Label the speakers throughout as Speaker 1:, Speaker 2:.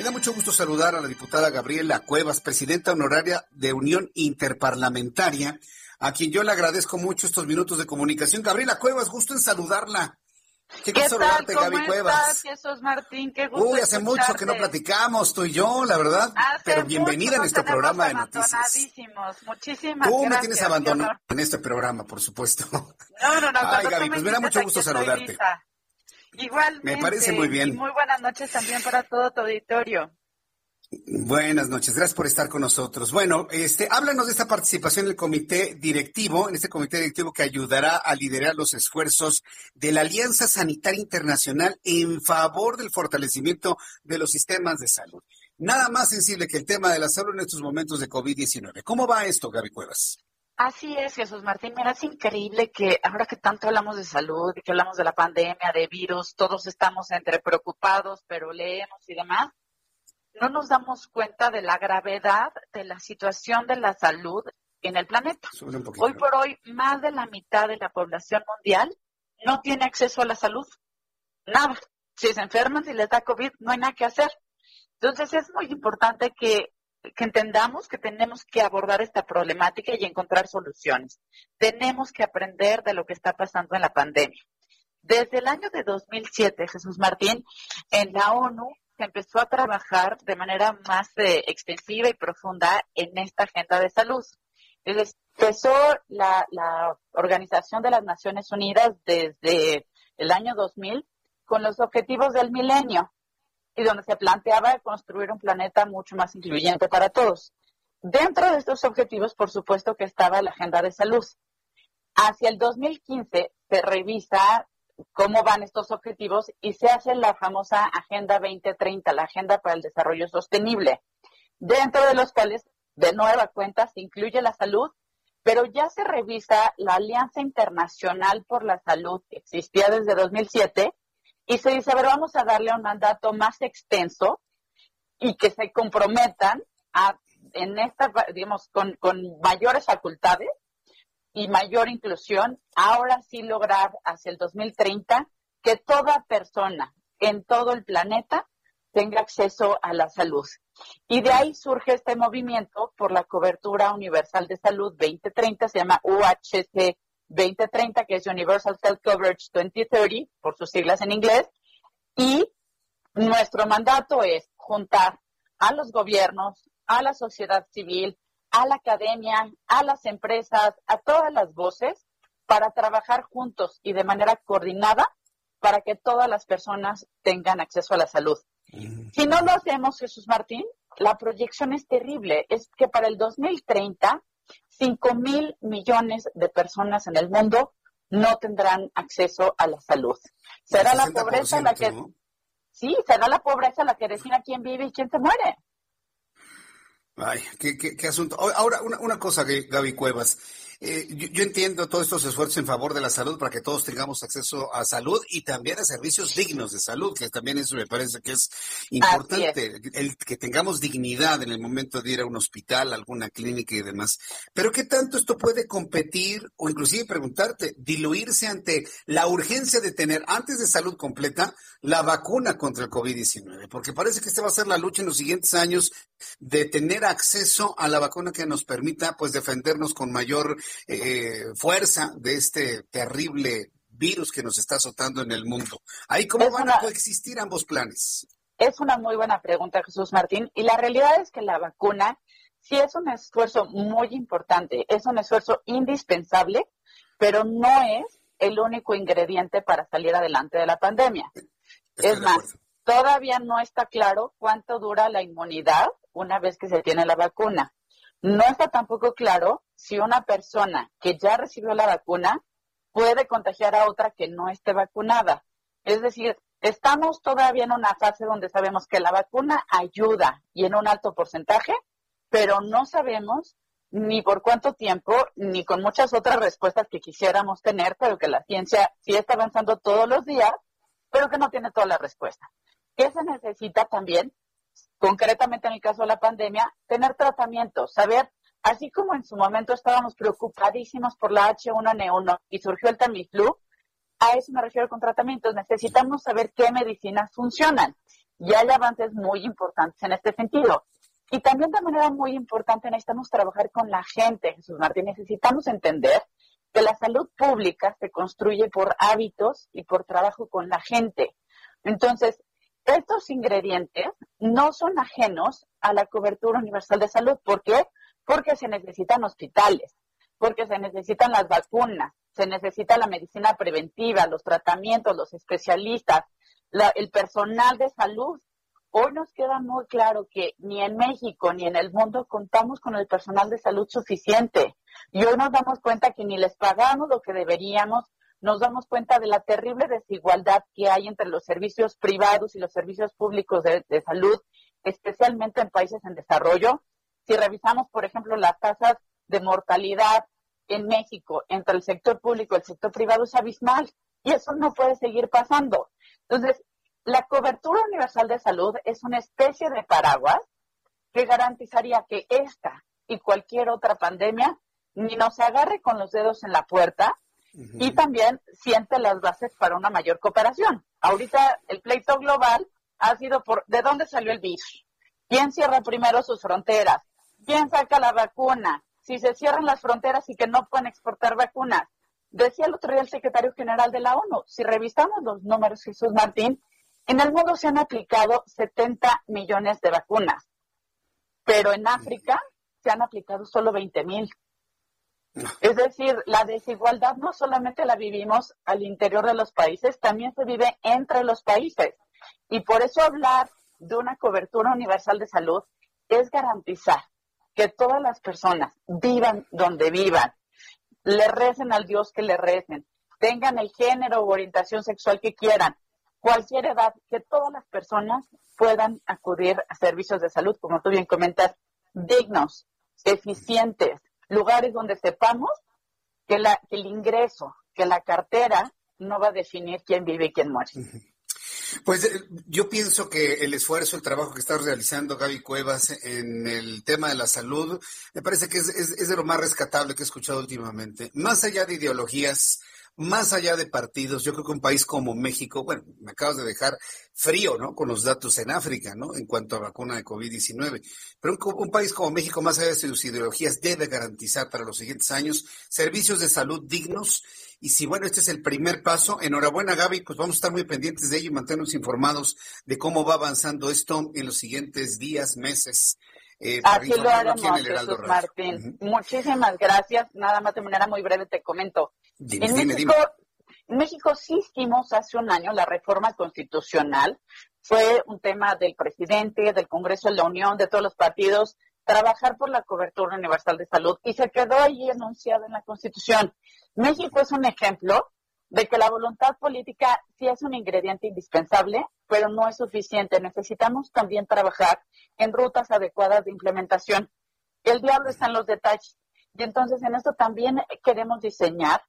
Speaker 1: Me da mucho gusto saludar a la diputada Gabriela Cuevas, presidenta honoraria de Unión Interparlamentaria, a quien yo le agradezco mucho estos minutos de comunicación. Gabriela Cuevas, gusto en saludarla.
Speaker 2: Qué, gusto saludarte, Gaby Cuevas. Jesús Martín? Qué gusto
Speaker 1: Uy, hace mucho que no platicamos, tú y yo, la verdad. pero bienvenida en este programa de noticias.
Speaker 2: Muchísimas
Speaker 1: Tú
Speaker 2: me
Speaker 1: tienes abandonado en este programa, por supuesto.
Speaker 2: No, no, no.
Speaker 1: Ay, Gaby, pues me da mucho gusto saludarte.
Speaker 2: Igualmente.
Speaker 1: Me parece muy bien.
Speaker 2: Y muy buenas noches también para todo tu auditorio.
Speaker 1: Buenas noches, gracias por estar con nosotros. Bueno, este, háblanos de esta participación en el comité directivo, en este comité directivo que ayudará a liderar los esfuerzos de la Alianza Sanitaria Internacional en favor del fortalecimiento de los sistemas de salud. Nada más sensible que el tema de la salud en estos momentos de COVID-19. ¿Cómo va esto, Gaby Cuevas?
Speaker 2: Así es, Jesús Martín. Mira, es increíble que ahora que tanto hablamos de salud y que hablamos de la pandemia, de virus, todos estamos entre preocupados, pero leemos y demás no nos damos cuenta de la gravedad de la situación de la salud en el planeta. Hoy por hoy, más de la mitad de la población mundial no tiene acceso a la salud. Nada. Si se enferman, si les da COVID, no hay nada que hacer. Entonces es muy importante que, que entendamos que tenemos que abordar esta problemática y encontrar soluciones. Tenemos que aprender de lo que está pasando en la pandemia. Desde el año de 2007, Jesús Martín, en la ONU se empezó a trabajar de manera más eh, extensiva y profunda en esta agenda de salud. empezó la, la Organización de las Naciones Unidas desde el año 2000 con los objetivos del milenio y donde se planteaba construir un planeta mucho más incluyente para todos. Dentro de estos objetivos, por supuesto que estaba la agenda de salud. Hacia el 2015 se revisa cómo van estos objetivos y se hace la famosa Agenda 2030, la Agenda para el Desarrollo Sostenible, dentro de los cuales, de nueva cuenta, se incluye la salud, pero ya se revisa la Alianza Internacional por la Salud, que existía desde 2007, y se dice, a ver, vamos a darle un mandato más extenso y que se comprometan a, en esta, digamos, con, con mayores facultades y mayor inclusión, ahora sí lograr hacia el 2030 que toda persona en todo el planeta tenga acceso a la salud. Y de ahí surge este movimiento por la cobertura universal de salud 2030, se llama UHC 2030, que es Universal Health Coverage 2030, por sus siglas en inglés. Y nuestro mandato es juntar a los gobiernos, a la sociedad civil, a la academia, a las empresas, a todas las voces para trabajar juntos y de manera coordinada para que todas las personas tengan acceso a la salud. Mm. Si no lo hacemos, Jesús Martín, la proyección es terrible. Es que para el 2030, 5 mil millones de personas en el mundo no tendrán acceso a la salud. Será la pobreza la que... Sí, será la pobreza la que defina quién vive y quién se muere.
Speaker 1: Ay, qué, qué, asunto. Ahora, una, una cosa, Gaby Cuevas. Eh, yo, entiendo todos estos esfuerzos en favor de la salud para que todos tengamos acceso a salud y también a servicios dignos de salud, que también eso me parece que es importante, el que tengamos dignidad en el momento de ir a un hospital, alguna clínica y demás. Pero ¿qué tanto esto puede competir o inclusive preguntarte, diluirse ante la urgencia de tener antes de salud completa la vacuna contra el COVID-19? Porque parece que esta va a ser la lucha en los siguientes años de tener acceso a la vacuna que nos permita pues defendernos con mayor eh, fuerza de este terrible virus que nos está azotando en el mundo. ¿Ahí cómo van a coexistir ambos planes?
Speaker 2: Es una muy buena pregunta, Jesús Martín. Y la realidad es que la vacuna sí es un esfuerzo muy importante, es un esfuerzo indispensable, pero no es el único ingrediente para salir adelante de la pandemia. es más, todavía no está claro cuánto dura la inmunidad una vez que se tiene la vacuna. No está tampoco claro si una persona que ya recibió la vacuna puede contagiar a otra que no esté vacunada. Es decir, Estamos todavía en una fase donde sabemos que la vacuna ayuda y en un alto porcentaje, pero no sabemos ni por cuánto tiempo, ni con muchas otras respuestas que quisiéramos tener, pero que la ciencia sí está avanzando todos los días, pero que no tiene toda la respuesta. ¿Qué se necesita también? Concretamente en el caso de la pandemia, tener tratamiento, saber, así como en su momento estábamos preocupadísimos por la H1N1 y surgió el Tamiflu, a eso me refiero con tratamientos. Necesitamos saber qué medicinas funcionan. Y hay avances muy importantes en este sentido. Y también de manera muy importante necesitamos trabajar con la gente, Jesús Martín. Necesitamos entender que la salud pública se construye por hábitos y por trabajo con la gente. Entonces, estos ingredientes no son ajenos a la cobertura universal de salud. ¿Por qué? Porque se necesitan hospitales, porque se necesitan las vacunas, se necesita la medicina preventiva, los tratamientos, los especialistas, el personal de salud Hoy nos queda muy claro que ni en México ni en el mundo contamos con el personal de salud suficiente. Y hoy nos damos cuenta que ni les pagamos lo que deberíamos, nos damos cuenta de la terrible desigualdad que hay entre los servicios privados y los servicios públicos de, salud, especialmente en países en desarrollo. Si revisamos, por ejemplo, las tasas de mortalidad en México entre el sector público y el sector privado es abismal. Y eso no puede seguir pasando. Entonces, la cobertura universal de salud es una especie de paraguas que garantizaría que esta y cualquier otra pandemia ni nos agarre con los dedos en la puerta y también siente las bases para una mayor cooperación. Ahorita el pleito global ha sido por de dónde salió el virus, quién cierra primero sus fronteras, quién saca la vacuna, si se cierran las fronteras y que no pueden exportar vacunas. Decía el otro día el secretario general de la ONU, si revisamos los números, Jesús Martín, en el mundo se han aplicado 70 millones de vacunas, pero en África se han aplicado solo 20 mil. Es decir, la desigualdad no solamente la vivimos al interior de los países, también se vive entre los países. Y por eso hablar de una cobertura universal de salud es garantizar que todas las personas vivan donde vivan, le recen al Dios que le recen, tengan el género o orientación sexual que quieran, cualquier edad, que todas las personas puedan acudir a servicios de salud, como tú bien comentas, dignos, eficientes, lugares donde sepamos que, la, que el ingreso, que la cartera no va a definir quién vive y quién muere.
Speaker 1: Pues eh, yo pienso que el esfuerzo, el trabajo que está realizando Gaby Cuevas en el tema de la salud, me parece que es, es de lo más rescatable que he escuchado últimamente. Más allá de ideologías, más allá de partidos, yo creo que un país como México, bueno, me acabas de dejar frío, ¿no? Con los datos en África, ¿no? En cuanto a vacuna de COVID-19. Pero un, país como México, más allá de sus ideologías, debe garantizar para los siguientes años servicios de salud dignos. Y si, bueno, este es el primer paso, enhorabuena, Gaby, pues vamos a estar muy pendientes de ello y mantenernos informados de cómo va avanzando esto en los siguientes días, meses.
Speaker 2: Eh, Así lo haremos, Jesús Martín. Muchísimas gracias. Nada más de manera muy breve te comento en, México, México sí hicimos hace un año la reforma constitucional. Fue un tema del presidente, del Congreso de la Unión, de todos los partidos, trabajar por la cobertura universal de salud y se quedó ahí enunciado en la Constitución. México es un ejemplo de que la voluntad política sí es un ingrediente indispensable, pero no es suficiente. Necesitamos también trabajar en rutas adecuadas de implementación. El diablo está en los detalles. Y entonces en esto también queremos diseñar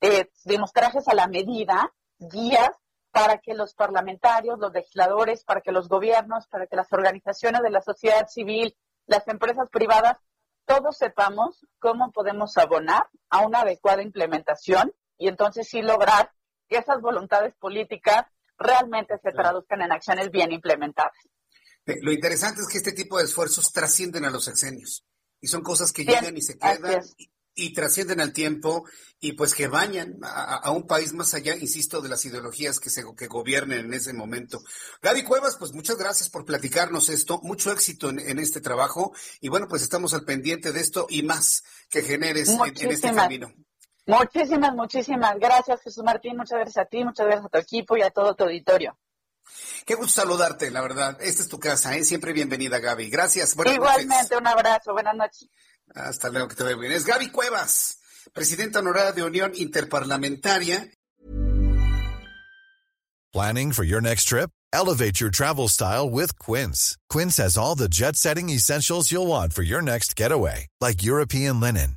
Speaker 2: eh, trajes a la medida, guías para que los parlamentarios, los legisladores, para que los gobiernos, para que las organizaciones de la sociedad civil, las empresas privadas, todos sepamos cómo podemos abonar a una adecuada implementación y entonces sí lograr que esas voluntades políticas realmente se traduzcan en acciones bien implementadas.
Speaker 1: Lo interesante es que este tipo de esfuerzos trascienden a los sexenios y son cosas que llegan y se quedan y trascienden al tiempo y pues que bañan a, un país más allá, insisto, de las ideologías que se que gobiernen en ese momento. Gaby Cuevas, pues muchas gracias por platicarnos esto, mucho éxito en, este trabajo y bueno, pues estamos al pendiente de esto y más que generes en, este camino.
Speaker 2: Muchísimas, muchísimas gracias Jesús Martín, muchas gracias a ti, muchas gracias a tu equipo y a todo tu auditorio.
Speaker 1: Qué gusto saludarte, la verdad. Esta es tu casa, ¿eh? siempre bienvenida Gaby. Gracias.
Speaker 2: Igualmente, un abrazo, buenas noches.
Speaker 1: Hasta luego, que te vea bien. Es Gaby Cuevas, presidenta honoraria de Unión Interparlamentaria
Speaker 3: Planning for your next trip? Elevate your travel style with Quince. Quince has all the jet setting essentials you'll want for your next getaway, like European linen,